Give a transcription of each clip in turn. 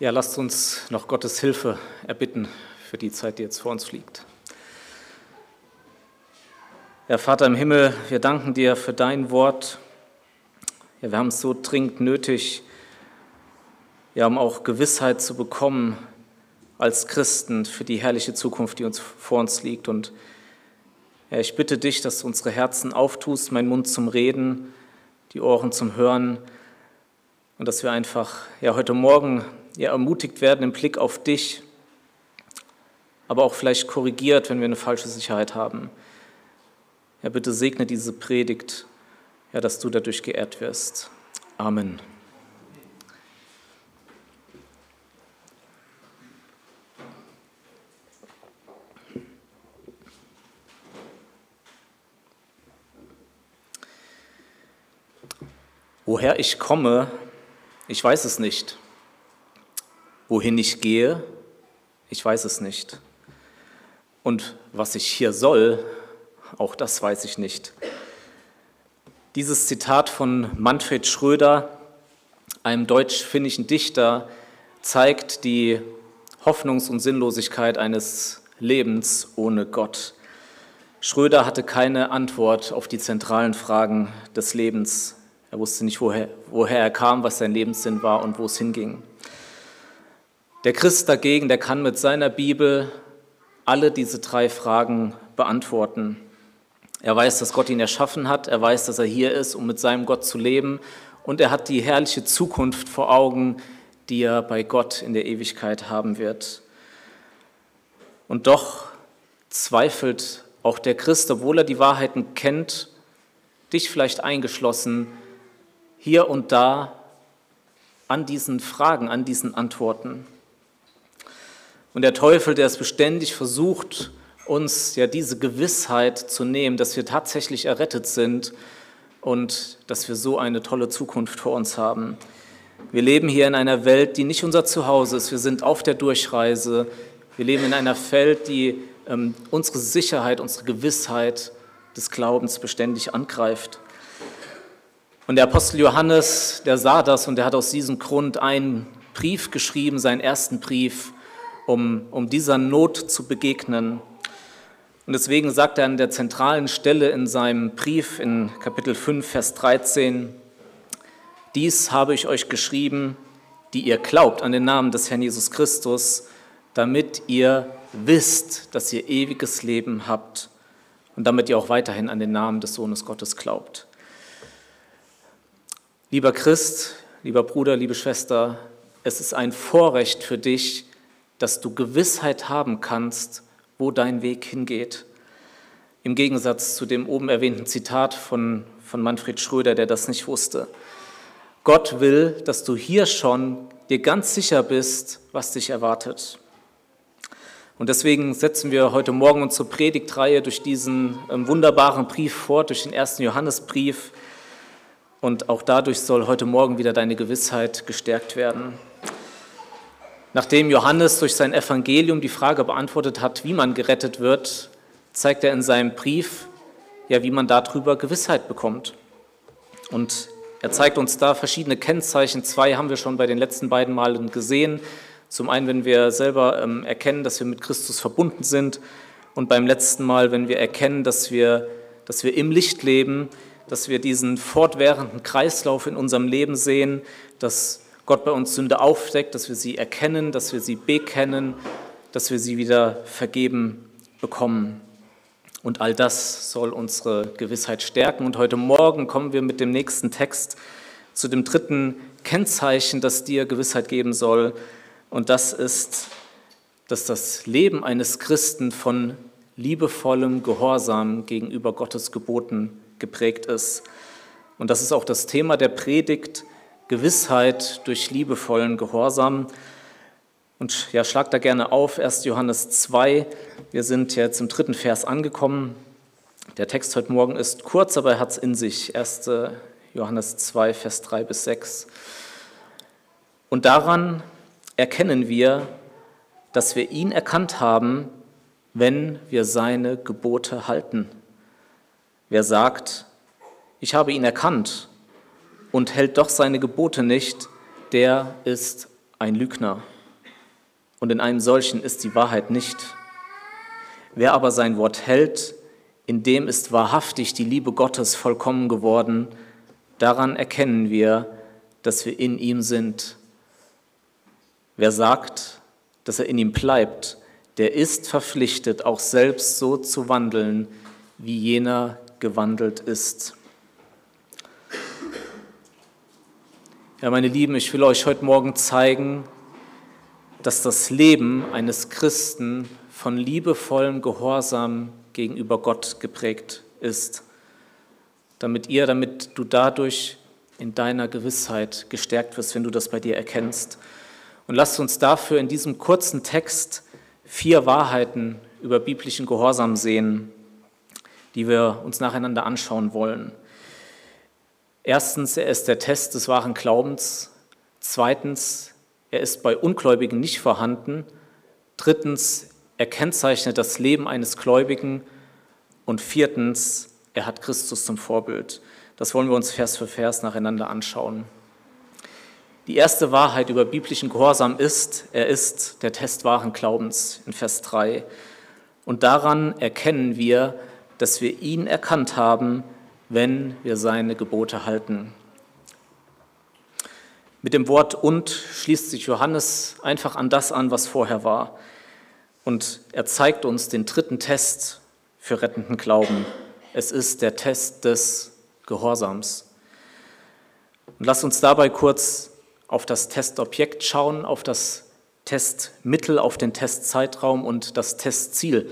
Ja, lasst uns noch Gottes Hilfe erbitten für die Zeit, die jetzt vor uns liegt. Ja, Vater im Himmel, wir danken dir für dein Wort. Ja, wir haben es so dringend nötig, ja, um auch Gewissheit zu bekommen als Christen für die herrliche Zukunft, die uns vor uns liegt. Und ja, ich bitte dich, dass du unsere Herzen auftust, mein Mund zum Reden, die Ohren zum Hören und dass wir einfach ja, heute Morgen ja, ermutigt werden im Blick auf dich, aber auch vielleicht korrigiert, wenn wir eine falsche Sicherheit haben. Ja, bitte segne diese Predigt, ja, dass du dadurch geehrt wirst. Amen. Woher ich komme, ich weiß es nicht. Wohin ich gehe, ich weiß es nicht. Und was ich hier soll, auch das weiß ich nicht. Dieses Zitat von Manfred Schröder, einem deutsch-finnischen Dichter, zeigt die Hoffnungs- und Sinnlosigkeit eines Lebens ohne Gott. Schröder hatte keine Antwort auf die zentralen Fragen des Lebens. Er wusste nicht, woher, woher er kam, was sein Lebenssinn war und wo es hinging. Der Christ dagegen, der kann mit seiner Bibel alle diese drei Fragen beantworten. Er weiß, dass Gott ihn erschaffen hat, er weiß, dass er hier ist, um mit seinem Gott zu leben und er hat die herrliche Zukunft vor Augen, die er bei Gott in der Ewigkeit haben wird. Und doch zweifelt auch der Christ, obwohl er die Wahrheiten kennt, dich vielleicht eingeschlossen, hier und da an diesen Fragen, an diesen Antworten. Und der Teufel, der es beständig versucht, uns ja diese Gewissheit zu nehmen, dass wir tatsächlich errettet sind und dass wir so eine tolle Zukunft vor uns haben. Wir leben hier in einer Welt, die nicht unser Zuhause ist. Wir sind auf der Durchreise. Wir leben in einer Welt, die ähm, unsere Sicherheit, unsere Gewissheit des Glaubens beständig angreift. Und der Apostel Johannes, der sah das und der hat aus diesem Grund einen Brief geschrieben, seinen ersten Brief, um, um dieser Not zu begegnen. Und deswegen sagt er an der zentralen Stelle in seinem Brief in Kapitel 5, Vers 13, dies habe ich euch geschrieben, die ihr glaubt an den Namen des Herrn Jesus Christus, damit ihr wisst, dass ihr ewiges Leben habt und damit ihr auch weiterhin an den Namen des Sohnes Gottes glaubt. Lieber Christ, lieber Bruder, liebe Schwester, es ist ein Vorrecht für dich, dass du Gewissheit haben kannst, wo dein Weg hingeht. Im Gegensatz zu dem oben erwähnten Zitat von, von Manfred Schröder, der das nicht wusste. Gott will, dass du hier schon dir ganz sicher bist, was dich erwartet. Und deswegen setzen wir heute Morgen unsere Predigtreihe durch diesen ähm, wunderbaren Brief fort, durch den ersten Johannesbrief. Und auch dadurch soll heute Morgen wieder deine Gewissheit gestärkt werden. Nachdem Johannes durch sein Evangelium die Frage beantwortet hat, wie man gerettet wird, zeigt er in seinem Brief, ja, wie man darüber Gewissheit bekommt. Und er zeigt uns da verschiedene Kennzeichen. Zwei haben wir schon bei den letzten beiden Malen gesehen. Zum einen, wenn wir selber ähm, erkennen, dass wir mit Christus verbunden sind. Und beim letzten Mal, wenn wir erkennen, dass wir, dass wir im Licht leben, dass wir diesen fortwährenden Kreislauf in unserem Leben sehen, dass Gott bei uns Sünde aufdeckt, dass wir sie erkennen, dass wir sie bekennen, dass wir sie wieder vergeben bekommen. Und all das soll unsere Gewissheit stärken. Und heute Morgen kommen wir mit dem nächsten Text zu dem dritten Kennzeichen, das dir Gewissheit geben soll. Und das ist, dass das Leben eines Christen von liebevollem Gehorsam gegenüber Gottes Geboten geprägt ist. Und das ist auch das Thema der Predigt Gewissheit durch liebevollen Gehorsam. Und ja, schlag da gerne auf, 1. Johannes 2. Wir sind jetzt im dritten Vers angekommen. Der Text heute Morgen ist kurz, aber er hat es in sich. 1. Johannes 2, Vers 3 bis 6. Und daran erkennen wir, dass wir ihn erkannt haben, wenn wir seine Gebote halten. Wer sagt, ich habe ihn erkannt und hält doch seine Gebote nicht, der ist ein Lügner, und in einem solchen ist die Wahrheit nicht. Wer aber sein Wort hält, in dem ist wahrhaftig die Liebe Gottes vollkommen geworden, daran erkennen wir, dass wir in ihm sind. Wer sagt, dass er in ihm bleibt, der ist verpflichtet, auch selbst so zu wandeln, wie jener gewandelt ist. Ja, meine Lieben, ich will euch heute Morgen zeigen, dass das Leben eines Christen von liebevollem Gehorsam gegenüber Gott geprägt ist, damit ihr, damit du dadurch in deiner Gewissheit gestärkt wirst, wenn du das bei dir erkennst. Und lasst uns dafür in diesem kurzen Text vier Wahrheiten über biblischen Gehorsam sehen, die wir uns nacheinander anschauen wollen. Erstens, er ist der Test des wahren Glaubens. Zweitens, er ist bei Ungläubigen nicht vorhanden. Drittens, er kennzeichnet das Leben eines Gläubigen. Und viertens, er hat Christus zum Vorbild. Das wollen wir uns Vers für Vers nacheinander anschauen. Die erste Wahrheit über biblischen Gehorsam ist, er ist der Test wahren Glaubens in Vers 3. Und daran erkennen wir, dass wir ihn erkannt haben, wenn wir seine Gebote halten. Mit dem Wort und schließt sich Johannes einfach an das an, was vorher war. Und er zeigt uns den dritten Test für rettenden Glauben. Es ist der Test des Gehorsams. Und lasst uns dabei kurz auf das Testobjekt schauen, auf das Testmittel, auf den Testzeitraum und das Testziel.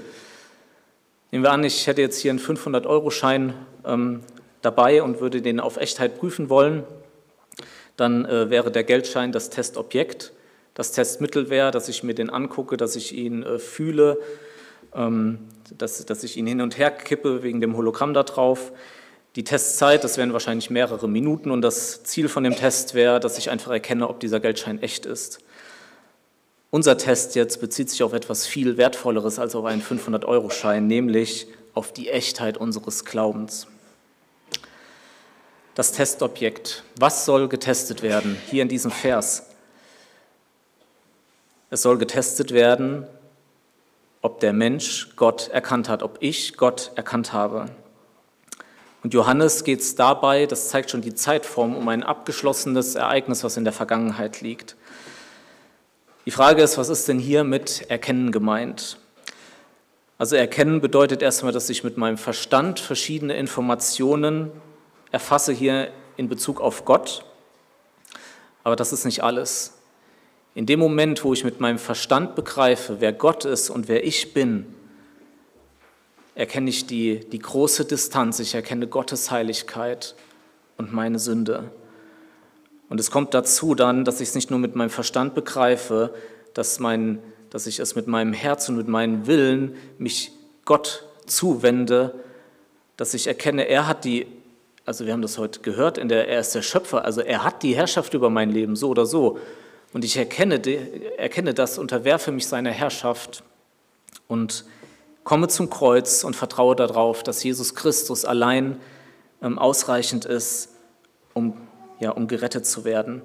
Nehmen wir an, ich hätte jetzt hier einen 500-Euro-Schein ähm, dabei und würde den auf Echtheit prüfen wollen. Dann äh, wäre der Geldschein das Testobjekt. Das Testmittel wäre, dass ich mir den angucke, dass ich ihn äh, fühle, ähm, dass, dass ich ihn hin und her kippe wegen dem Hologramm da drauf. Die Testzeit, das wären wahrscheinlich mehrere Minuten und das Ziel von dem Test wäre, dass ich einfach erkenne, ob dieser Geldschein echt ist. Unser Test jetzt bezieht sich auf etwas viel Wertvolleres als auf einen 500-Euro-Schein, nämlich auf die Echtheit unseres Glaubens. Das Testobjekt. Was soll getestet werden? Hier in diesem Vers. Es soll getestet werden, ob der Mensch Gott erkannt hat, ob ich Gott erkannt habe. Und Johannes geht es dabei, das zeigt schon die Zeitform, um ein abgeschlossenes Ereignis, was in der Vergangenheit liegt. Die Frage ist, was ist denn hier mit Erkennen gemeint? Also Erkennen bedeutet erstmal, dass ich mit meinem Verstand verschiedene Informationen erfasse hier in Bezug auf Gott. Aber das ist nicht alles. In dem Moment, wo ich mit meinem Verstand begreife, wer Gott ist und wer ich bin, erkenne ich die, die große Distanz, ich erkenne Gottes Heiligkeit und meine Sünde. Und es kommt dazu dann, dass ich es nicht nur mit meinem Verstand begreife, dass, mein, dass ich es mit meinem Herz und mit meinem Willen mich Gott zuwende, dass ich erkenne, er hat die, also wir haben das heute gehört, in der, er ist der Schöpfer, also er hat die Herrschaft über mein Leben, so oder so. Und ich erkenne, erkenne das, unterwerfe mich seiner Herrschaft und komme zum Kreuz und vertraue darauf, dass Jesus Christus allein ähm, ausreichend ist, um, ja, um gerettet zu werden.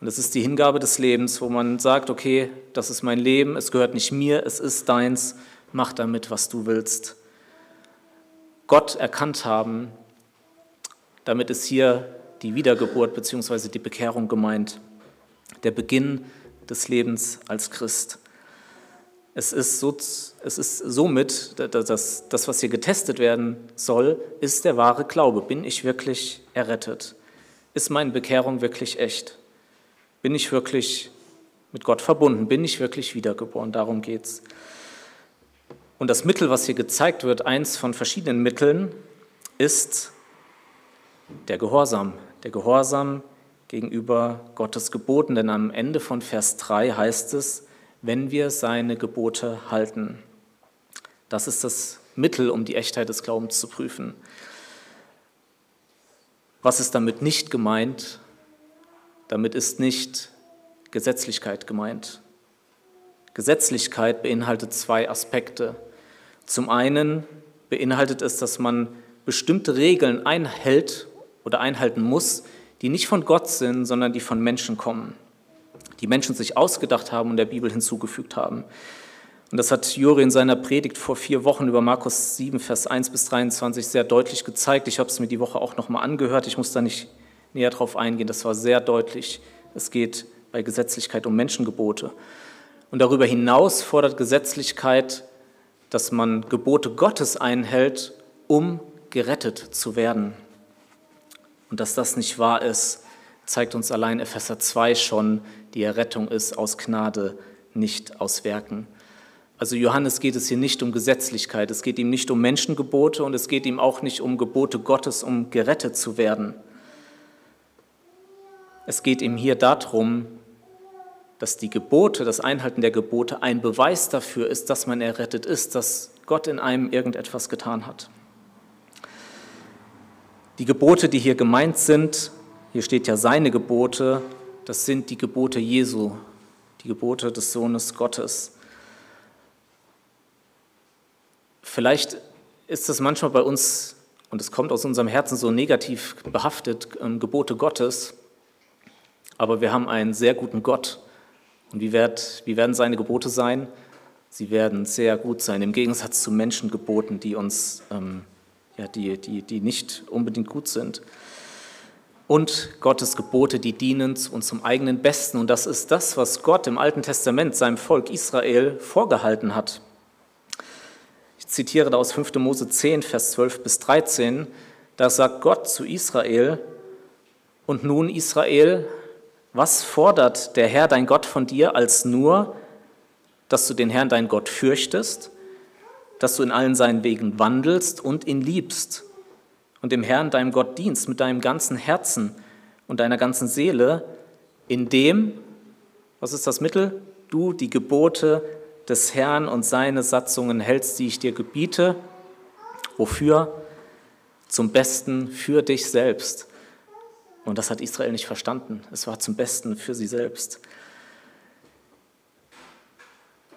Und das ist die Hingabe des Lebens, wo man sagt, okay, das ist mein Leben, es gehört nicht mir, es ist deins, mach damit, was du willst. Gott erkannt haben, damit ist hier die Wiedergeburt bzw. die Bekehrung gemeint, der Beginn des Lebens als Christ. Es ist, so, es ist somit, das, das, was hier getestet werden soll, ist der wahre Glaube. Bin ich wirklich errettet? Ist meine Bekehrung wirklich echt? Bin ich wirklich mit Gott verbunden? Bin ich wirklich wiedergeboren? Darum geht es. Und das Mittel, was hier gezeigt wird, eins von verschiedenen Mitteln, ist der Gehorsam. Der Gehorsam gegenüber Gottes Geboten. Denn am Ende von Vers 3 heißt es, wenn wir seine Gebote halten. Das ist das Mittel, um die Echtheit des Glaubens zu prüfen. Was ist damit nicht gemeint? Damit ist nicht Gesetzlichkeit gemeint. Gesetzlichkeit beinhaltet zwei Aspekte. Zum einen beinhaltet es, dass man bestimmte Regeln einhält oder einhalten muss, die nicht von Gott sind, sondern die von Menschen kommen. die Menschen sich ausgedacht haben und der Bibel hinzugefügt haben. Und das hat Juri in seiner Predigt vor vier Wochen über Markus 7, Vers 1 bis 23 sehr deutlich gezeigt. Ich habe es mir die Woche auch nochmal angehört. Ich muss da nicht näher drauf eingehen. Das war sehr deutlich. Es geht bei Gesetzlichkeit um Menschengebote. Und darüber hinaus fordert Gesetzlichkeit, dass man Gebote Gottes einhält, um gerettet zu werden. Und dass das nicht wahr ist, zeigt uns allein Epheser 2 schon, die Errettung ist aus Gnade, nicht aus Werken. Also Johannes geht es hier nicht um Gesetzlichkeit, es geht ihm nicht um Menschengebote und es geht ihm auch nicht um Gebote Gottes, um gerettet zu werden. Es geht ihm hier darum, dass die Gebote, das Einhalten der Gebote ein Beweis dafür ist, dass man errettet ist, dass Gott in einem irgendetwas getan hat. Die Gebote, die hier gemeint sind, hier steht ja seine Gebote, das sind die Gebote Jesu, die Gebote des Sohnes Gottes. Vielleicht ist es manchmal bei uns, und es kommt aus unserem Herzen so negativ behaftet, ähm, Gebote Gottes, aber wir haben einen sehr guten Gott. Und wie, wird, wie werden seine Gebote sein? Sie werden sehr gut sein, im Gegensatz zu Menschengeboten, die uns, ähm, ja, die, die, die nicht unbedingt gut sind. Und Gottes Gebote, die dienen uns zum eigenen Besten. Und das ist das, was Gott im Alten Testament seinem Volk Israel vorgehalten hat zitiere da aus 5. Mose 10, Vers 12 bis 13. Da sagt Gott zu Israel, und nun Israel, was fordert der Herr dein Gott von dir als nur, dass du den Herrn dein Gott fürchtest, dass du in allen seinen Wegen wandelst und ihn liebst und dem Herrn deinem Gott dienst mit deinem ganzen Herzen und deiner ganzen Seele, indem, was ist das Mittel? Du die Gebote des Herrn und seine Satzungen hältst, die ich dir gebiete. Wofür? Zum Besten für dich selbst. Und das hat Israel nicht verstanden. Es war zum Besten für sie selbst.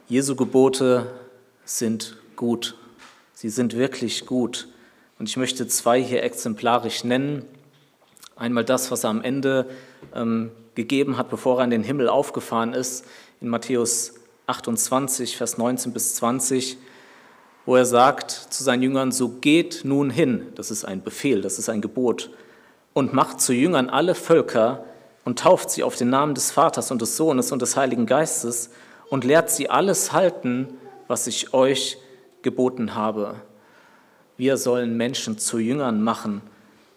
Jesu Gebote sind gut. Sie sind wirklich gut. Und ich möchte zwei hier exemplarisch nennen. Einmal das, was er am Ende ähm, gegeben hat, bevor er in den Himmel aufgefahren ist, in Matthäus 28, Vers 19 bis 20, wo er sagt zu seinen Jüngern, so geht nun hin, das ist ein Befehl, das ist ein Gebot, und macht zu Jüngern alle Völker und tauft sie auf den Namen des Vaters und des Sohnes und des Heiligen Geistes und lehrt sie alles halten, was ich euch geboten habe. Wir sollen Menschen zu Jüngern machen,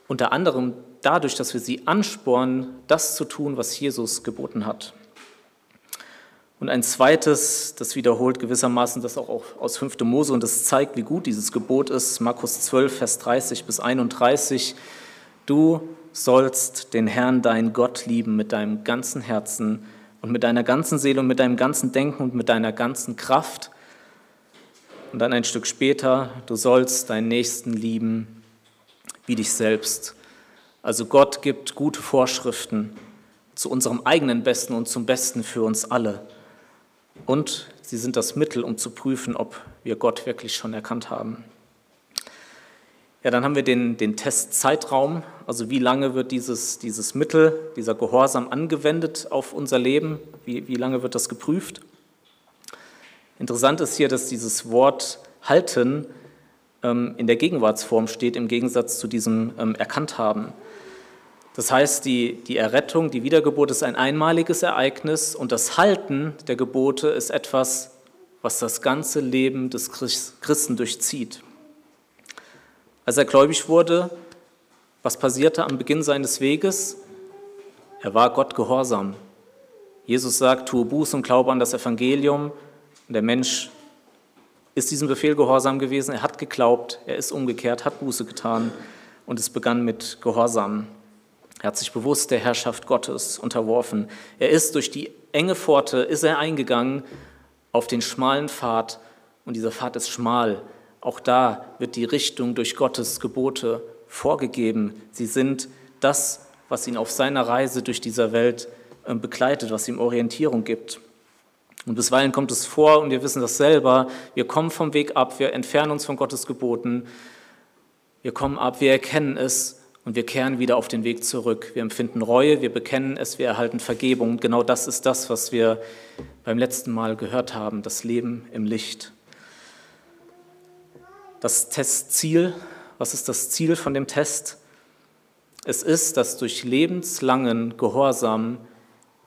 unter anderem dadurch, dass wir sie anspornen, das zu tun, was Jesus geboten hat. Und ein zweites, das wiederholt gewissermaßen das auch aus 5. Mose und das zeigt, wie gut dieses Gebot ist, Markus 12, Vers 30 bis 31. Du sollst den Herrn, dein Gott, lieben mit deinem ganzen Herzen und mit deiner ganzen Seele und mit deinem ganzen Denken und mit deiner ganzen Kraft. Und dann ein Stück später, du sollst deinen Nächsten lieben wie dich selbst. Also Gott gibt gute Vorschriften zu unserem eigenen Besten und zum Besten für uns alle und sie sind das Mittel, um zu prüfen, ob wir Gott wirklich schon erkannt haben. Ja, dann haben wir den, den Testzeitraum, also wie lange wird dieses, dieses Mittel, dieser Gehorsam angewendet auf unser Leben, wie, wie lange wird das geprüft. Interessant ist hier, dass dieses Wort halten ähm, in der Gegenwartsform steht, im Gegensatz zu diesem ähm, erkannt haben. Das heißt, die, die Errettung, die Wiedergeburt ist ein einmaliges Ereignis und das Halten der Gebote ist etwas, was das ganze Leben des Christen durchzieht. Als er gläubig wurde, was passierte am Beginn seines Weges? Er war Gott gehorsam. Jesus sagt, tue Buß und glaube an das Evangelium. Und der Mensch ist diesem Befehl gehorsam gewesen. Er hat geglaubt, er ist umgekehrt, hat Buße getan und es begann mit Gehorsam. Er hat sich bewusst der Herrschaft Gottes unterworfen. Er ist durch die enge Pforte, ist er eingegangen auf den schmalen Pfad und dieser Pfad ist schmal. Auch da wird die Richtung durch Gottes Gebote vorgegeben. Sie sind das, was ihn auf seiner Reise durch diese Welt ähm, begleitet, was ihm Orientierung gibt. Und bisweilen kommt es vor, und wir wissen das selber, wir kommen vom Weg ab, wir entfernen uns von Gottes Geboten, wir kommen ab, wir erkennen es und wir kehren wieder auf den Weg zurück. Wir empfinden Reue, wir bekennen es, wir erhalten Vergebung. Genau das ist das, was wir beim letzten Mal gehört haben, das Leben im Licht. Das Testziel, was ist das Ziel von dem Test? Es ist, dass durch lebenslangen Gehorsam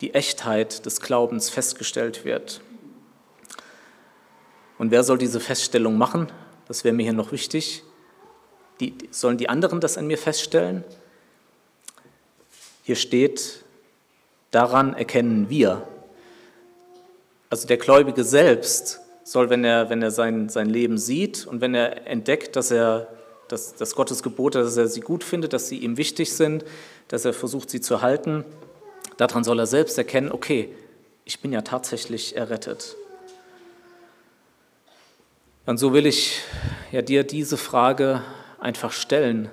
die Echtheit des Glaubens festgestellt wird. Und wer soll diese Feststellung machen? Das wäre mir hier noch wichtig. Die, sollen die anderen das an mir feststellen? Hier steht, daran erkennen wir. Also der Gläubige selbst soll, wenn er, wenn er sein, sein Leben sieht und wenn er entdeckt, dass er dass, dass Gottes Gebote, dass er sie gut findet, dass sie ihm wichtig sind, dass er versucht, sie zu halten, daran soll er selbst erkennen, okay, ich bin ja tatsächlich errettet. Und so will ich ja dir diese Frage einfach stellen.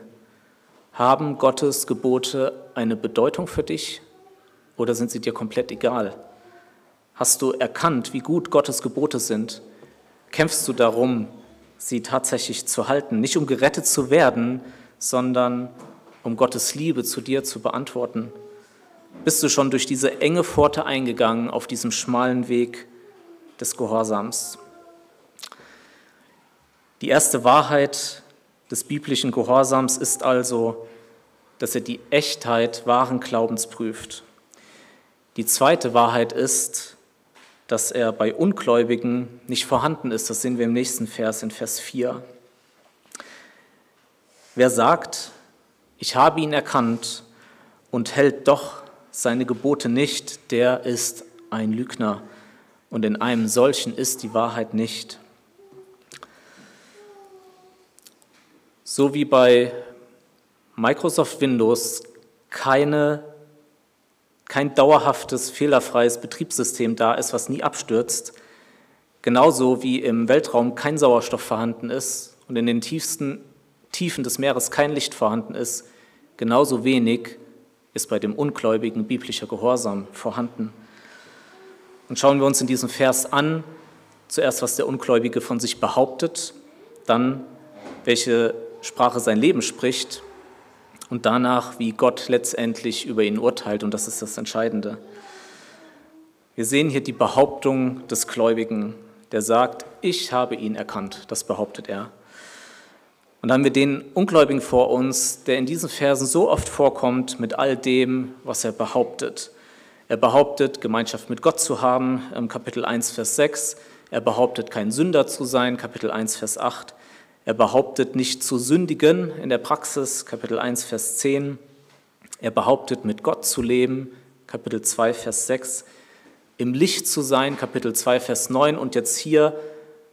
Haben Gottes Gebote eine Bedeutung für dich oder sind sie dir komplett egal? Hast du erkannt, wie gut Gottes Gebote sind? Kämpfst du darum, sie tatsächlich zu halten, nicht um gerettet zu werden, sondern um Gottes Liebe zu dir zu beantworten? Bist du schon durch diese enge Pforte eingegangen auf diesem schmalen Weg des Gehorsams? Die erste Wahrheit des biblischen Gehorsams ist also, dass er die Echtheit wahren Glaubens prüft. Die zweite Wahrheit ist, dass er bei Ungläubigen nicht vorhanden ist. Das sehen wir im nächsten Vers, in Vers 4. Wer sagt, ich habe ihn erkannt und hält doch seine Gebote nicht, der ist ein Lügner. Und in einem solchen ist die Wahrheit nicht. So wie bei Microsoft Windows keine, kein dauerhaftes, fehlerfreies Betriebssystem da ist, was nie abstürzt, genauso wie im Weltraum kein Sauerstoff vorhanden ist und in den tiefsten Tiefen des Meeres kein Licht vorhanden ist, genauso wenig ist bei dem Ungläubigen biblischer Gehorsam vorhanden. Und schauen wir uns in diesem Vers an, zuerst, was der Ungläubige von sich behauptet, dann, welche Sprache sein Leben spricht und danach, wie Gott letztendlich über ihn urteilt. Und das ist das Entscheidende. Wir sehen hier die Behauptung des Gläubigen, der sagt, ich habe ihn erkannt. Das behauptet er. Und dann haben wir den Ungläubigen vor uns, der in diesen Versen so oft vorkommt mit all dem, was er behauptet. Er behauptet, Gemeinschaft mit Gott zu haben, Kapitel 1, Vers 6. Er behauptet, kein Sünder zu sein, Kapitel 1, Vers 8. Er behauptet nicht zu sündigen in der Praxis, Kapitel 1, Vers 10. Er behauptet mit Gott zu leben, Kapitel 2, Vers 6. Im Licht zu sein, Kapitel 2, Vers 9. Und jetzt hier,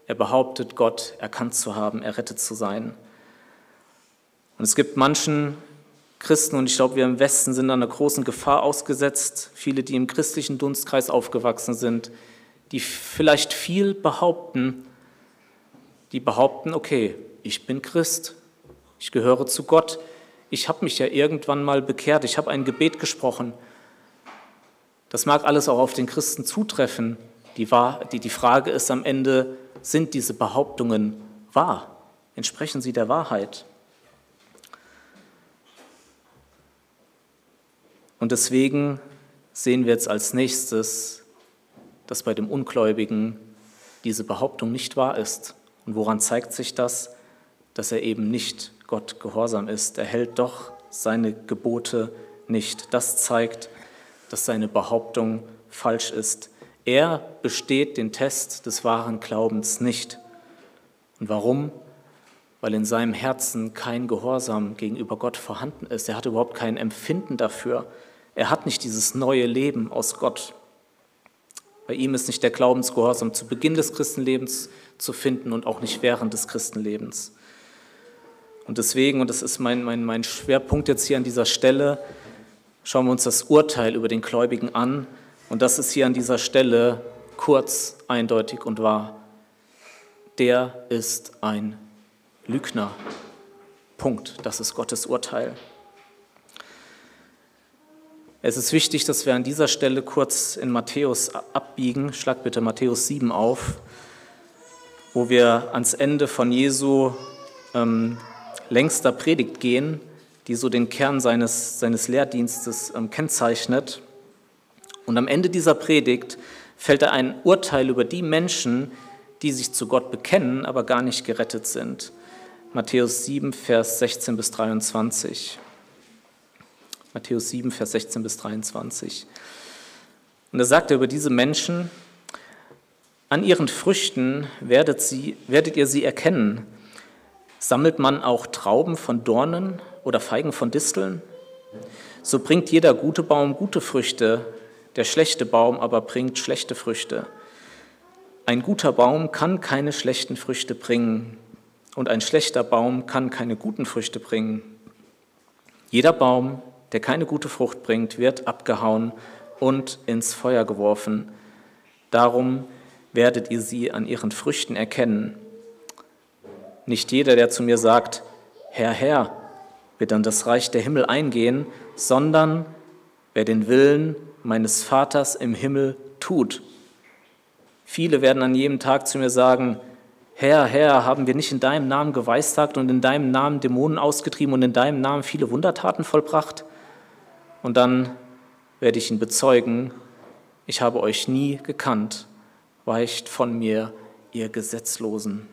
er behauptet, Gott erkannt zu haben, errettet zu sein. Und es gibt manchen Christen, und ich glaube, wir im Westen sind einer großen Gefahr ausgesetzt, viele, die im christlichen Dunstkreis aufgewachsen sind, die vielleicht viel behaupten, die behaupten, okay, ich bin Christ, ich gehöre zu Gott, ich habe mich ja irgendwann mal bekehrt, ich habe ein Gebet gesprochen. Das mag alles auch auf den Christen zutreffen. Die, die, Frage ist am Ende, sind diese Behauptungen wahr? Entsprechen sie der Wahrheit? Und deswegen sehen wir jetzt als nächstes, dass bei dem Ungläubigen diese Behauptung nicht wahr ist. Und woran zeigt sich das? Dass er eben nicht Gott gehorsam ist. Er hält doch seine Gebote nicht. Das zeigt, dass seine Behauptung falsch ist. Er besteht den Test des wahren Glaubens nicht. Und warum? Weil in seinem Herzen kein Gehorsam gegenüber Gott vorhanden ist. Er hat überhaupt kein Empfinden dafür. Er hat nicht dieses neue Leben aus Gott. Bei ihm ist nicht der Glaubensgehorsam zu Beginn des Christenlebens zu finden und auch nicht während des Christenlebens. Und deswegen, und das ist mein, mein, mein Schwerpunkt jetzt hier an dieser Stelle, schauen wir uns das Urteil über den Gläubigen an. Und das ist hier an dieser Stelle kurz, eindeutig und wahr. Der ist ein Lügner. Punkt. Das ist Gottes Urteil. Es ist wichtig, dass wir an dieser Stelle kurz in Matthäus abbiegen. Schlag bitte Matthäus 7 auf, wo wir ans Ende von Jesu ähm, längster Predigt gehen, die so den Kern seines, seines Lehrdienstes ähm, kennzeichnet. Und am Ende dieser Predigt fällt er ein Urteil über die Menschen, die sich zu Gott bekennen, aber gar nicht gerettet sind. Matthäus 7, Vers 16 bis 23. Matthäus 7, Vers 16 bis 23. Und er über diese Menschen, an ihren Früchten werdet, sie, werdet ihr sie erkennen. Sammelt man auch Trauben von Dornen oder Feigen von Disteln? So bringt jeder gute Baum gute Früchte, der schlechte Baum aber bringt schlechte Früchte. Ein guter Baum kann keine schlechten Früchte bringen und ein schlechter Baum kann keine guten Früchte bringen. Jeder Baum, der keine gute Frucht bringt, wird abgehauen und ins Feuer geworfen. Darum werdet ihr sie an ihren Früchten erkennen. Nicht jeder, der zu mir sagt, Herr, Herr, wird dann das Reich der Himmel eingehen, sondern wer den Willen meines Vaters im Himmel tut. Viele werden an jedem Tag zu mir sagen, Herr, Herr, haben wir nicht in deinem Namen geweissagt und in deinem Namen Dämonen ausgetrieben und in deinem Namen viele Wundertaten vollbracht? Und dann werde ich ihn bezeugen, ich habe euch nie gekannt, weicht von mir, ihr Gesetzlosen.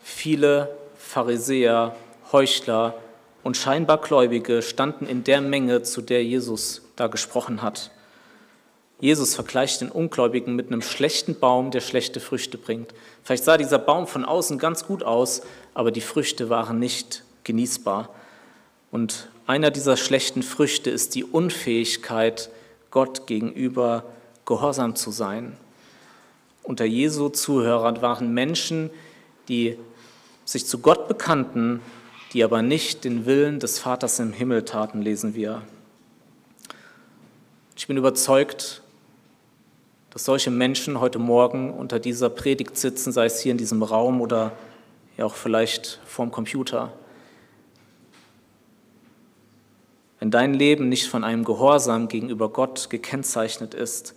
Viele Pharisäer, Heuchler und scheinbar Gläubige standen in der Menge, zu der Jesus da gesprochen hat. Jesus vergleicht den Ungläubigen mit einem schlechten Baum, der schlechte Früchte bringt. Vielleicht sah dieser Baum von außen ganz gut aus, aber die Früchte waren nicht genießbar. Und einer dieser schlechten Früchte ist die Unfähigkeit, Gott gegenüber gehorsam zu sein. Unter Jesu Zuhörern waren Menschen, die sich zu Gott bekannten, die aber nicht den Willen des Vaters im Himmel taten, lesen wir. Ich bin überzeugt, dass solche Menschen heute Morgen unter dieser Predigt sitzen, sei es hier in diesem Raum oder ja auch vielleicht vorm Computer. Wenn dein Leben nicht von einem Gehorsam gegenüber Gott gekennzeichnet ist,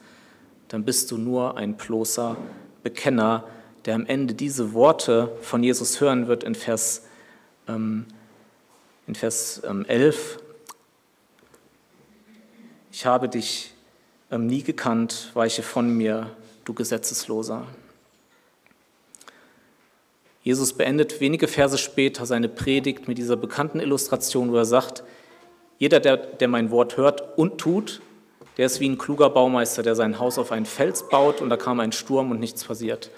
dann bist du nur ein bloßer Bekenner, der am Ende diese Worte von Jesus hören wird in Vers, ähm, in Vers ähm, 11. Ich habe dich ähm, nie gekannt, weiche von mir, du Gesetzesloser. Jesus beendet wenige Verse später seine Predigt mit dieser bekannten Illustration, wo er sagt, jeder, der, der mein Wort hört und tut, der ist wie ein kluger Baumeister, der sein Haus auf einen Fels baut und da kam ein Sturm und nichts passiert.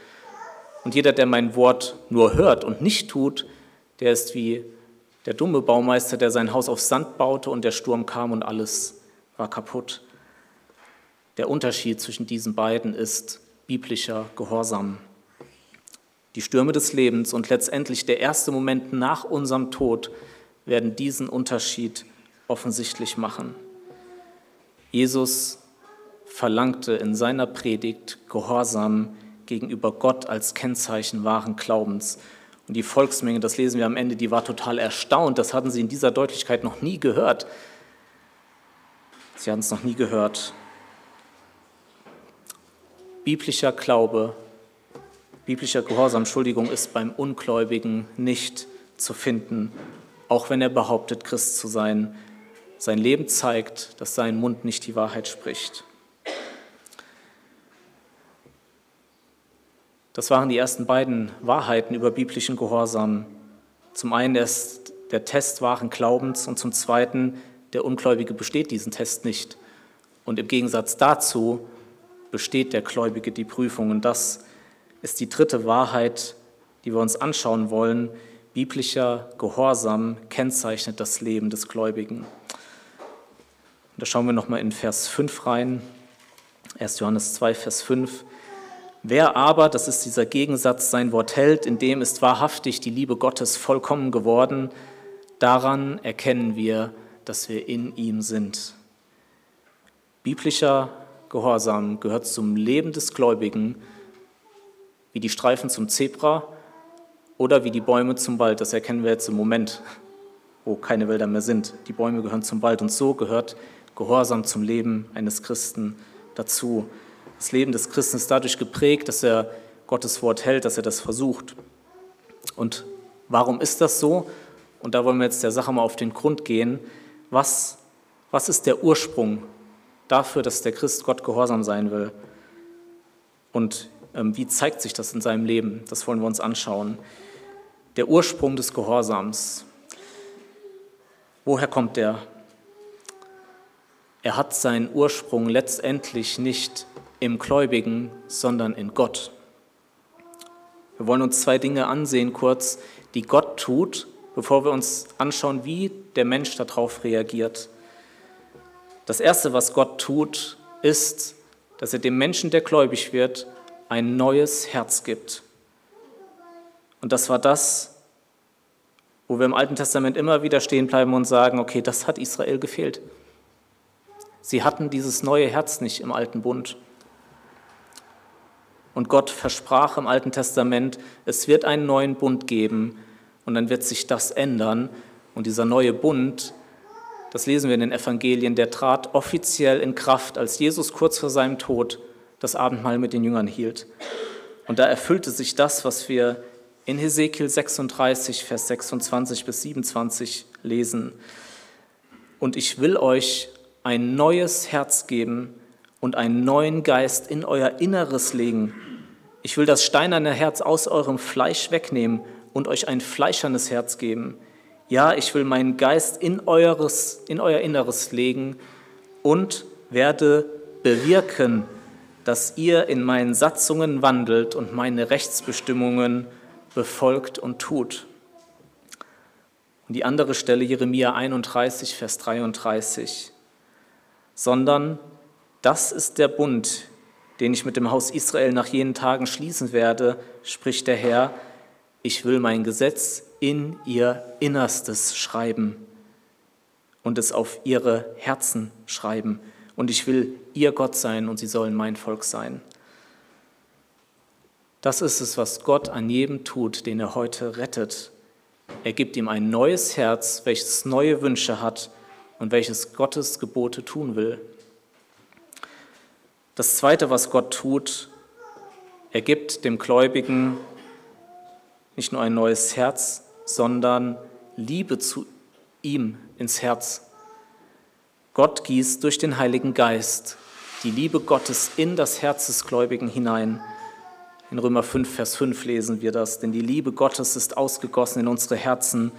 Und jeder, der mein Wort nur hört und nicht tut, der ist wie der dumme Baumeister, der sein Haus auf Sand baute und der Sturm kam und alles war kaputt. Der Unterschied zwischen diesen beiden ist biblischer Gehorsam. Die Stürme des Lebens und letztendlich der erste Moment nach unserem Tod werden diesen Unterschied offensichtlich machen. Jesus verlangte in seiner Predigt Gehorsam gegenüber Gott als Kennzeichen wahren Glaubens. Und die Volksmenge, das lesen wir am Ende, die war total erstaunt. Das hatten sie in dieser Deutlichkeit noch nie gehört. Sie hatten es noch nie gehört. Biblischer Glaube, biblischer Gehorsam, Entschuldigung, ist beim Ungläubigen nicht zu finden, auch wenn er behauptet, Christ zu sein. Sein Leben zeigt, dass sein Mund nicht die Wahrheit spricht. Das waren die ersten beiden Wahrheiten über biblischen Gehorsam. Zum einen ist der Test wahren Glaubens und zum zweiten, der Ungläubige besteht diesen Test nicht. Und im Gegensatz dazu besteht der Gläubige die Prüfung. Und das ist die dritte Wahrheit, die wir uns anschauen wollen. Biblischer Gehorsam kennzeichnet das Leben des Gläubigen. Und da schauen wir nochmal in Vers 5 rein. 1. Johannes 2, Vers 5. Wer aber, das ist dieser Gegensatz, sein Wort hält, in dem ist wahrhaftig die Liebe Gottes vollkommen geworden, daran erkennen wir, dass wir in ihm sind. Biblischer Gehorsam gehört zum Leben des Gläubigen, wie die Streifen zum Zebra oder wie die Bäume zum Wald. Das erkennen wir jetzt im Moment, wo keine Wälder mehr sind. Die Bäume gehören zum Wald und so gehört Gehorsam zum Leben eines Christen dazu. Das Leben des Christen ist dadurch geprägt, dass er Gottes Wort hält, dass er das versucht. Und warum ist das so? Und da wollen wir jetzt der Sache mal auf den Grund gehen. Was, was ist der Ursprung dafür, dass der Christ Gott gehorsam sein will? Und ähm, wie zeigt sich das in seinem Leben? Das wollen wir uns anschauen. Der Ursprung des Gehorsams. Woher kommt der? Er hat seinen Ursprung letztendlich nicht im Gläubigen, sondern in Gott. Wir wollen uns zwei Dinge ansehen kurz, die Gott tut, bevor wir uns anschauen, wie der Mensch darauf reagiert. Das Erste, was Gott tut, ist, dass er dem Menschen, der gläubig wird, ein neues Herz gibt. Und das war das, wo wir im Alten Testament immer wieder stehen bleiben und sagen, okay, das hat Israel gefehlt. Sie hatten dieses neue Herz nicht im alten Bund. Und Gott versprach im Alten Testament, es wird einen neuen Bund geben und dann wird sich das ändern. Und dieser neue Bund, das lesen wir in den Evangelien, der trat offiziell in Kraft, als Jesus kurz vor seinem Tod das Abendmahl mit den Jüngern hielt. Und da erfüllte sich das, was wir in Hesekiel 36, Vers 26 bis 27 lesen. Und ich will euch ein neues Herz geben und einen neuen Geist in euer Inneres legen. Ich will das steinerne Herz aus eurem Fleisch wegnehmen und euch ein fleischernes Herz geben. Ja, ich will meinen Geist in, eures, in euer Inneres legen und werde bewirken, dass ihr in meinen Satzungen wandelt und meine Rechtsbestimmungen befolgt und tut. Und die andere Stelle, Jeremia 31, Vers 33, sondern das ist der Bund, den ich mit dem Haus Israel nach jenen Tagen schließen werde, spricht der Herr, ich will mein Gesetz in ihr Innerstes schreiben und es auf ihre Herzen schreiben und ich will ihr Gott sein und sie sollen mein Volk sein. Das ist es, was Gott an jedem tut, den er heute rettet. Er gibt ihm ein neues Herz, welches neue Wünsche hat und welches Gottes Gebote tun will. Das Zweite, was Gott tut, er gibt dem Gläubigen nicht nur ein neues Herz, sondern Liebe zu ihm ins Herz. Gott gießt durch den Heiligen Geist die Liebe Gottes in das Herz des Gläubigen hinein. In Römer 5, Vers 5 lesen wir das, denn die Liebe Gottes ist ausgegossen in unsere Herzen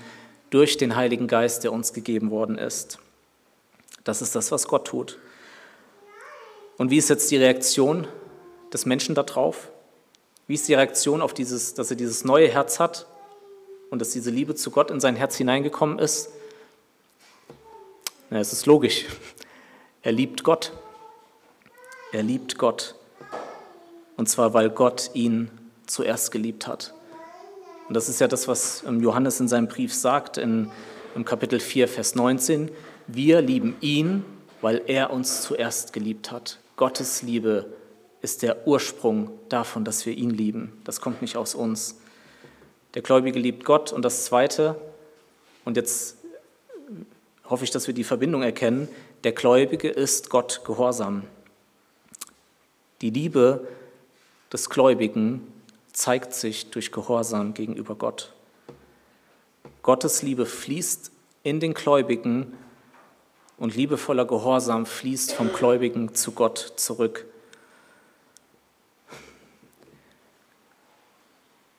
durch den Heiligen Geist, der uns gegeben worden ist. Das ist das, was Gott tut. Und wie ist jetzt die Reaktion des Menschen darauf? Wie ist die Reaktion auf dieses, dass er dieses neue Herz hat und dass diese Liebe zu Gott in sein Herz hineingekommen ist? Na, es ist logisch. Er liebt Gott. Er liebt Gott. Und zwar, weil Gott ihn zuerst geliebt hat. Und das ist ja das, was ähm, Johannes in seinem Brief sagt, in, im Kapitel 4, Vers 19. Wir lieben ihn, weil er uns zuerst geliebt hat. Gottes Liebe ist der Ursprung davon, dass wir ihn lieben. Das kommt nicht aus uns. Der Gläubige liebt Gott. Und das Zweite, und jetzt hoffe ich, dass wir die Verbindung erkennen, der Gläubige ist Gott gehorsam. Die Liebe des Gläubigen zeigt sich durch Gehorsam gegenüber Gott. Gottes Liebe fließt in den Gläubigen und liebevoller Gehorsam fließt vom Gläubigen zu Gott zurück.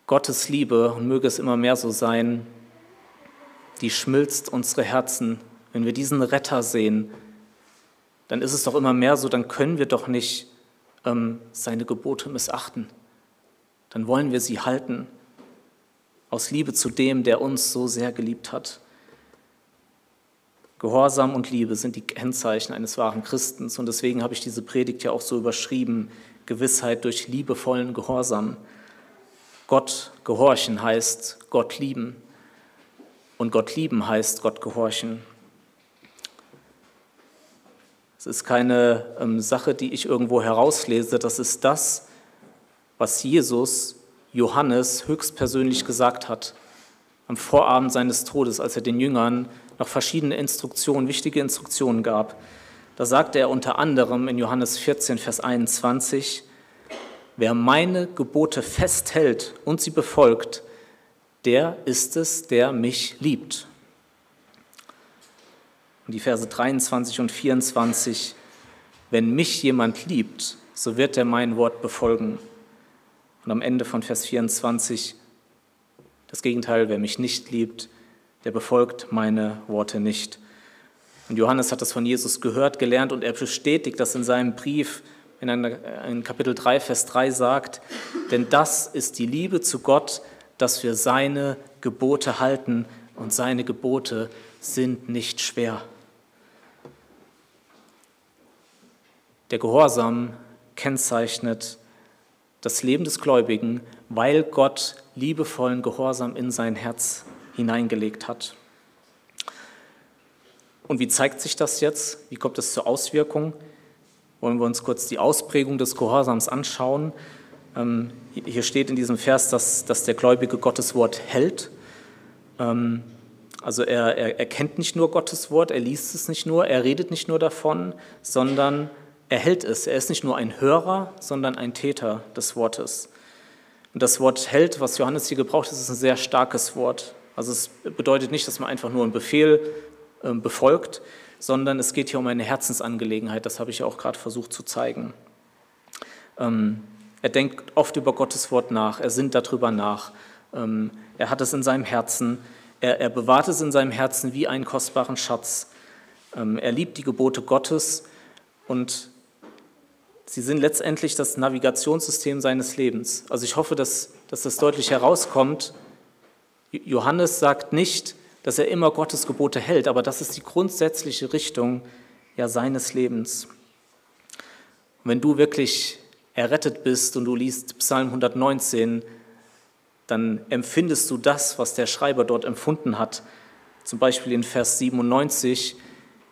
Gottes Liebe, und möge es immer mehr so sein, die schmilzt unsere Herzen wenn wir diesen Retter sehen, dann ist es doch immer mehr so, dann können wir doch nicht ähm, seine Gebote missachten. Dann wollen wir sie halten, aus Liebe zu dem, der uns so sehr geliebt hat. Gehorsam und Liebe sind die Kennzeichen eines wahren Christens und deswegen habe ich diese Predigt ja auch so überschrieben, Gewissheit durch liebevollen Gehorsam. Gott gehorchen heißt Gott lieben und Gott lieben heißt Gott gehorchen. Es ist keine ähm, Sache, die ich irgendwo herauslese. Das ist das, was Jesus Johannes höchstpersönlich gesagt hat am Vorabend seines Todes, als er den Jüngern noch verschiedene Instruktionen, wichtige Instruktionen gab. Da sagte er unter anderem in Johannes 14, Vers 21, wer meine Gebote festhält und sie befolgt, der ist es, der mich liebt. Und die Verse 23 und 24, wenn mich jemand liebt, so wird er mein Wort befolgen. Und am Ende von Vers 24, das Gegenteil, wer mich nicht liebt, der befolgt meine Worte nicht. Und Johannes hat das von Jesus gehört, gelernt und er bestätigt das in seinem Brief in, in Kapitel 3, Vers 3 sagt, denn das ist die Liebe zu Gott, dass wir seine Gebote halten und seine Gebote sind nicht schwer. Der Gehorsam kennzeichnet das Leben des Gläubigen, weil Gott liebevollen Gehorsam in sein Herz hineingelegt hat. Und wie zeigt sich das jetzt? Wie kommt es zur Auswirkung? Wollen wir uns kurz die Ausprägung des Gehorsams anschauen. Ähm, hier steht in diesem Vers, dass, dass der Gläubige Gottes Wort hält. Ähm, also er, er, er kennt nicht nur Gottes Wort, er liest es nicht nur, er redet nicht nur davon, sondern er hält es. Er ist nicht nur ein Hörer, sondern ein Täter des Wortes. Und das Wort hält, was Johannes hier gebraucht, ist ein sehr starkes Wort. Also es bedeutet nicht, dass man einfach nur einen Befehl äh, befolgt, sondern es geht hier um eine Herzensangelegenheit. Das habe ich auch gerade versucht zu zeigen. Ähm, er denkt oft über Gottes Wort nach, er sinnt darüber nach, ähm, er hat es in seinem Herzen, er, er bewahrt es in seinem Herzen wie einen kostbaren Schatz. Ähm, er liebt die Gebote Gottes und sie sind letztendlich das Navigationssystem seines Lebens. Also ich hoffe, dass, dass das deutlich herauskommt. Johannes sagt nicht, dass er immer Gottes Gebote hält, aber das ist die grundsätzliche Richtung ja, seines Lebens. Und wenn du wirklich errettet bist und du liest Psalm 119, dann empfindest du das, was der Schreiber dort empfunden hat. Zum Beispiel in Vers 97,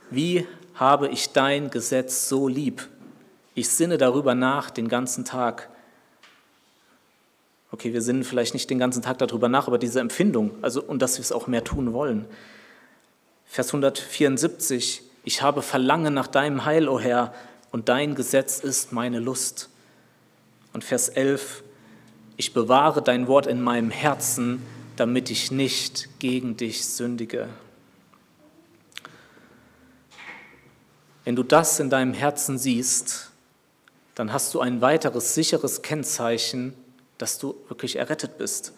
wie habe ich dein Gesetz so lieb? Ich sinne darüber nach den ganzen Tag. Okay, wir sinnen vielleicht nicht den ganzen Tag darüber nach, aber diese Empfindung, also und dass wir es auch mehr tun wollen. Vers 174, ich habe Verlangen nach deinem Heil, o oh Herr, und dein Gesetz ist meine Lust. Und Vers 11, ich bewahre dein Wort in meinem Herzen, damit ich nicht gegen dich sündige. Wenn du das in deinem Herzen siehst, dann hast du ein weiteres sicheres Kennzeichen dass du wirklich errettet bist.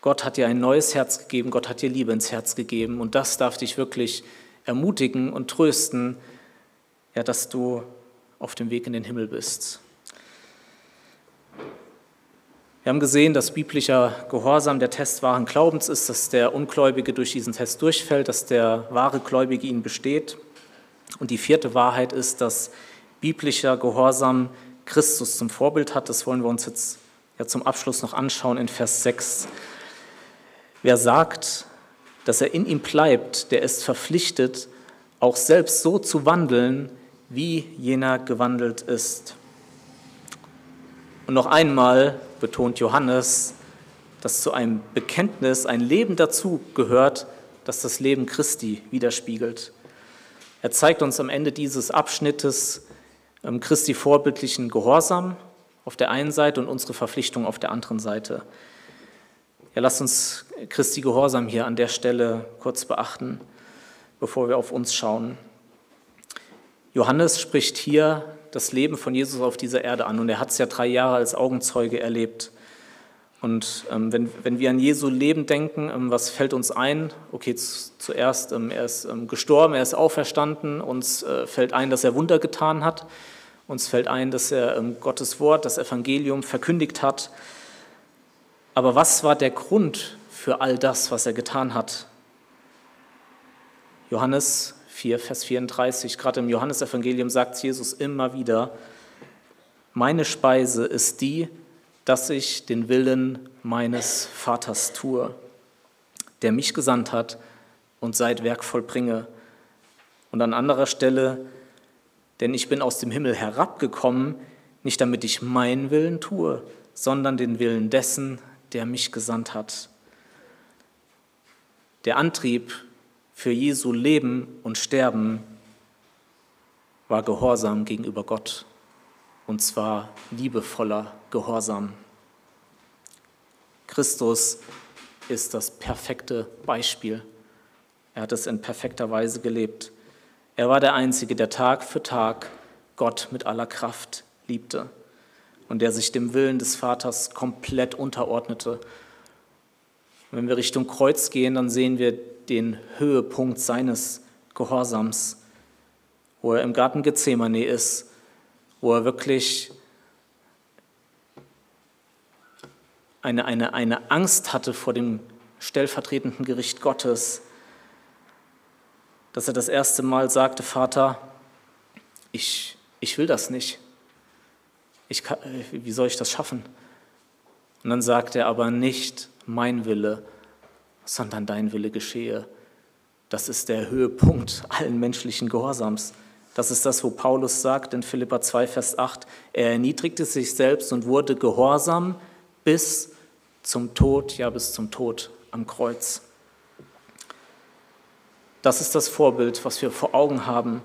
Gott hat dir ein neues Herz gegeben, Gott hat dir Liebe ins Herz gegeben und das darf dich wirklich ermutigen und trösten, ja, dass du auf dem Weg in den Himmel bist. Wir haben gesehen, dass biblischer Gehorsam der Test wahren Glaubens ist, dass der Ungläubige durch diesen Test durchfällt, dass der wahre Gläubige ihn besteht. Und die vierte Wahrheit ist, dass biblischer Gehorsam Christus zum Vorbild hat. Das wollen wir uns jetzt ja zum Abschluss noch anschauen in Vers 6. Wer sagt, dass er in ihm bleibt, der ist verpflichtet, auch selbst so zu wandeln, wie jener gewandelt ist. Und noch einmal betont Johannes, dass zu einem Bekenntnis ein Leben dazu gehört, das das Leben Christi widerspiegelt. Er zeigt uns am Ende dieses Abschnittes ähm, Christi vorbildlichen Gehorsam auf der einen Seite und unsere Verpflichtung auf der anderen Seite. Ja, lasst uns Christi Gehorsam hier an der Stelle kurz beachten, bevor wir auf uns schauen. Johannes spricht hier das Leben von Jesus auf dieser Erde an und er hat es ja drei Jahre als Augenzeuge erlebt. Und ähm, wenn, wenn wir an Jesu Leben denken, ähm, was fällt uns ein? Okay, zuerst, ähm, er ist ähm, gestorben, er ist auferstanden, uns äh, fällt ein, dass er Wunder getan hat. Uns fällt ein, dass er Gottes Wort, das Evangelium verkündigt hat. Aber was war der Grund für all das, was er getan hat? Johannes 4, Vers 34, gerade im Johannesevangelium sagt Jesus immer wieder, meine Speise ist die, dass ich den Willen meines Vaters tue, der mich gesandt hat und seit Werk vollbringe. Und an anderer Stelle, denn ich bin aus dem Himmel herabgekommen, nicht damit ich meinen Willen tue, sondern den Willen dessen, der mich gesandt hat. Der Antrieb für Jesu Leben und Sterben war Gehorsam gegenüber Gott, und zwar liebevoller Gehorsam. Christus ist das perfekte Beispiel. Er hat es in perfekter Weise gelebt. Er war der Einzige, der Tag für Tag Gott mit aller Kraft liebte und der sich dem Willen des Vaters komplett unterordnete. wenn wir Richtung Kreuz gehen, dann sehen wir den Höhepunkt seines Gehorsams, wo er im Garten Gethsemane ist, wo er wirklich eine, eine, eine Angst hatte vor dem stellvertretenden Gericht Gottes, dass er das erste Mal sagte, Vater, ich, ich will das nicht. Ich kann, wie soll ich das schaffen? Und dann sagt er aber nicht mein Wille, sondern dein Wille geschehe. Das ist der Höhepunkt allen menschlichen Gehorsams. Das ist das, wo Paulus sagt in Philippa 2, Vers 8, er erniedrigte sich selbst und wurde gehorsam bis zum Tod, ja bis zum Tod am Kreuz. Das ist das Vorbild, was wir vor Augen haben.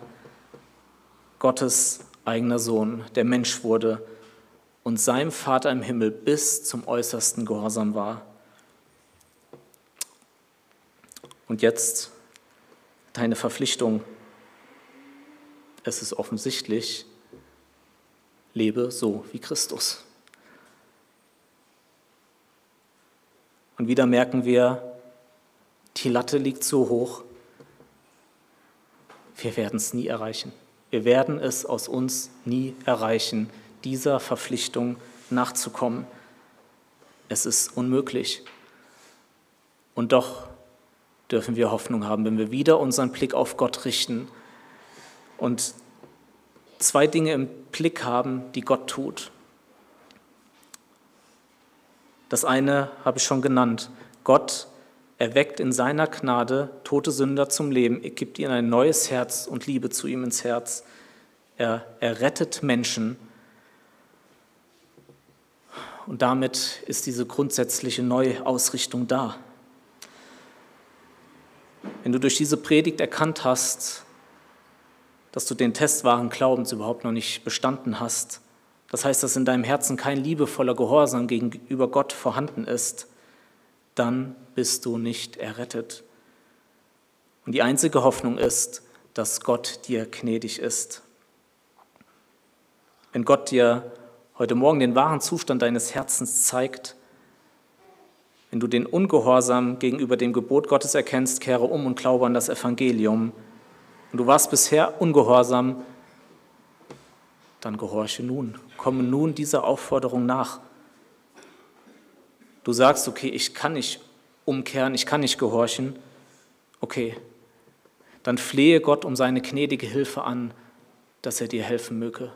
Gottes eigener Sohn, der Mensch wurde und seinem Vater im Himmel bis zum äußersten Gehorsam war. Und jetzt deine Verpflichtung. Es ist offensichtlich, lebe so wie Christus. Und wieder merken wir, die Latte liegt so hoch, wir werden es nie erreichen. Wir werden es aus uns nie erreichen, dieser Verpflichtung nachzukommen. Es ist unmöglich. Und doch dürfen wir Hoffnung haben, wenn wir wieder unseren Blick auf Gott richten und zwei Dinge im Blick haben, die Gott tut. Das eine habe ich schon genannt. Gott erweckt in seiner Gnade tote Sünder zum Leben, er gibt ihnen ein neues Herz und Liebe zu ihm ins Herz. Er, er rettet Menschen. Und damit ist diese grundsätzliche Neuausrichtung da. Wenn du durch diese Predigt erkannt hast, dass du den Test wahren Glaubens überhaupt noch nicht bestanden hast, das heißt, dass in deinem Herzen kein liebevoller Gehorsam gegenüber Gott vorhanden ist, dann bist du nicht errettet. Und die einzige Hoffnung ist, dass Gott dir gnädig ist. Wenn Gott dir heute Morgen den wahren Zustand deines Herzens zeigt, wenn du den Ungehorsam gegenüber dem Gebot Gottes erkennst, kehre um und glaube an das Evangelium. Und du warst bisher ungehorsam, dann gehorche nun. Komme nun dieser Aufforderung nach. Du sagst, okay, ich kann nicht umkehren, ich kann nicht gehorchen. Okay, dann flehe Gott um seine gnädige Hilfe an, dass er dir helfen möge,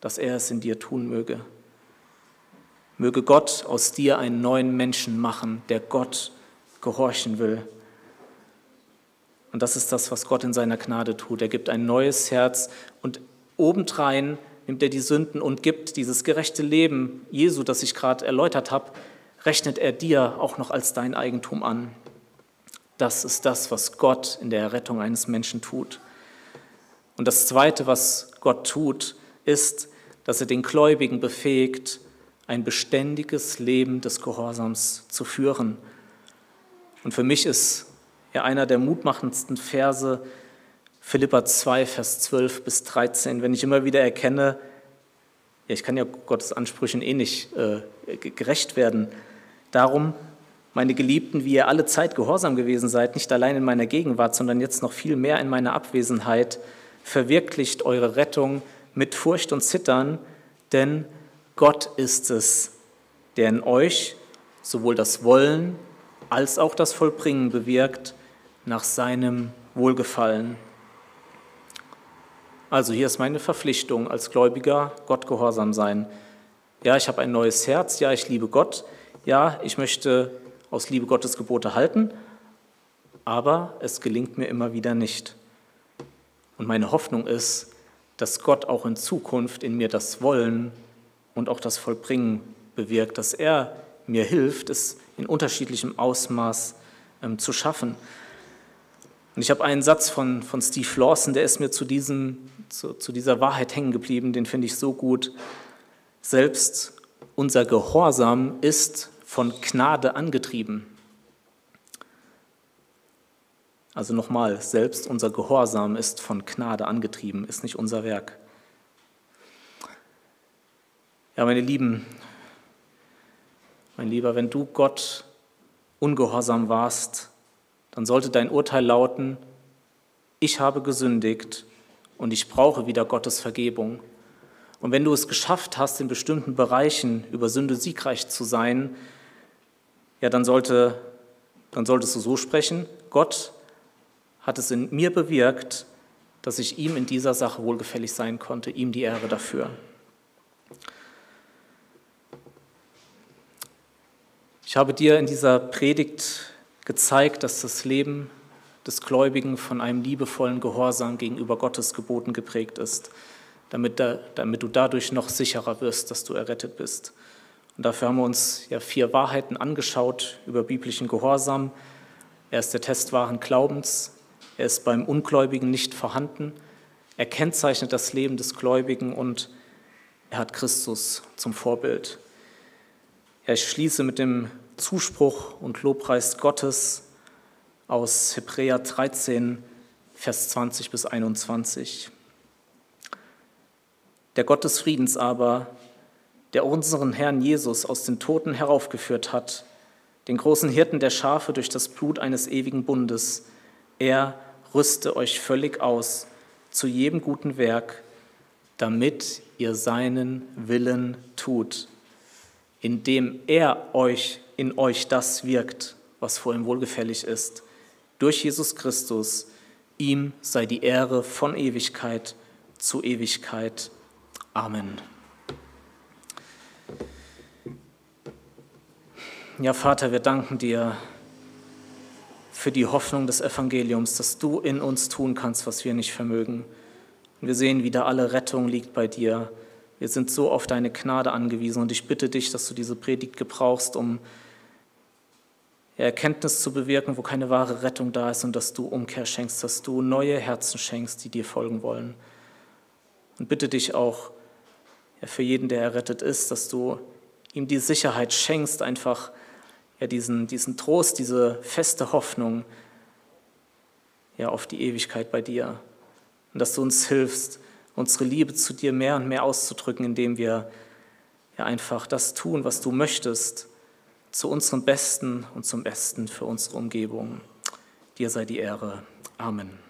dass er es in dir tun möge. Möge Gott aus dir einen neuen Menschen machen, der Gott gehorchen will. Und das ist das, was Gott in seiner Gnade tut. Er gibt ein neues Herz und obendrein nimmt er die Sünden und gibt dieses gerechte Leben Jesu, das ich gerade erläutert habe, rechnet er dir auch noch als dein Eigentum an. Das ist das, was Gott in der Errettung eines Menschen tut. Und das Zweite, was Gott tut, ist, dass er den Gläubigen befähigt, ein beständiges Leben des Gehorsams zu führen. Und für mich ist ja einer der mutmachendsten Verse Philippa 2, Vers 12 bis 13, wenn ich immer wieder erkenne, ja, ich kann ja Gottes Ansprüchen eh nicht äh, gerecht werden. Darum, meine Geliebten, wie ihr alle Zeit gehorsam gewesen seid, nicht allein in meiner Gegenwart, sondern jetzt noch viel mehr in meiner Abwesenheit, verwirklicht eure Rettung mit Furcht und Zittern, denn Gott ist es, der in euch sowohl das Wollen als auch das Vollbringen bewirkt nach seinem Wohlgefallen. Also hier ist meine Verpflichtung als Gläubiger, Gott gehorsam sein. Ja, ich habe ein neues Herz, ja, ich liebe Gott, ja, ich möchte aus Liebe Gottes Gebote halten, aber es gelingt mir immer wieder nicht. Und meine Hoffnung ist, dass Gott auch in Zukunft in mir das Wollen und auch das Vollbringen bewirkt, dass er mir hilft, es in unterschiedlichem Ausmaß ähm, zu schaffen. Und ich habe einen Satz von, von Steve Lawson, der ist mir zu, diesem, zu, zu dieser Wahrheit hängen geblieben, den finde ich so gut. Selbst unser Gehorsam ist von Gnade angetrieben. Also nochmal, selbst unser Gehorsam ist von Gnade angetrieben, ist nicht unser Werk. Ja, meine Lieben, mein Lieber, wenn du Gott ungehorsam warst, dann sollte dein Urteil lauten, ich habe gesündigt und ich brauche wieder Gottes Vergebung. Und wenn du es geschafft hast, in bestimmten Bereichen über Sünde siegreich zu sein, ja, dann, sollte, dann solltest du so sprechen, Gott hat es in mir bewirkt, dass ich ihm in dieser Sache wohlgefällig sein konnte, ihm die Ehre dafür. Ich habe dir in dieser Predigt gezeigt, dass das Leben des Gläubigen von einem liebevollen Gehorsam gegenüber Gottes Geboten geprägt ist, damit, da, damit du dadurch noch sicherer wirst, dass du errettet bist. Und dafür haben wir uns ja vier Wahrheiten angeschaut über biblischen Gehorsam. Er ist der Test wahren Glaubens, er ist beim Ungläubigen nicht vorhanden, er kennzeichnet das Leben des Gläubigen und er hat Christus zum Vorbild. Ja, ich schließe mit dem Zuspruch und Lobpreis Gottes aus Hebräer 13, Vers 20 bis 21. Der Gott des Friedens aber, der unseren Herrn Jesus aus den Toten heraufgeführt hat, den großen Hirten der Schafe durch das Blut eines ewigen Bundes, er rüste euch völlig aus zu jedem guten Werk, damit ihr seinen Willen tut, indem er euch in euch das wirkt, was vor ihm wohlgefällig ist. Durch Jesus Christus, ihm sei die Ehre von Ewigkeit zu Ewigkeit. Amen. Ja, Vater, wir danken dir für die Hoffnung des Evangeliums, dass du in uns tun kannst, was wir nicht vermögen. Und wir sehen wieder, alle Rettung liegt bei dir. Wir sind so auf deine Gnade angewiesen und ich bitte dich, dass du diese Predigt gebrauchst, um Erkenntnis zu bewirken, wo keine wahre Rettung da ist und dass du Umkehr schenkst, dass du neue Herzen schenkst, die dir folgen wollen. Und bitte dich auch für jeden, der errettet ist, dass du ihm die Sicherheit schenkst, einfach ja, diesen, diesen Trost, diese feste Hoffnung ja, auf die Ewigkeit bei dir. Und dass du uns hilfst, unsere Liebe zu dir mehr und mehr auszudrücken, indem wir ja einfach das tun, was du möchtest zu unserem Besten und zum Besten für unsere Umgebung. Dir sei die Ehre. Amen.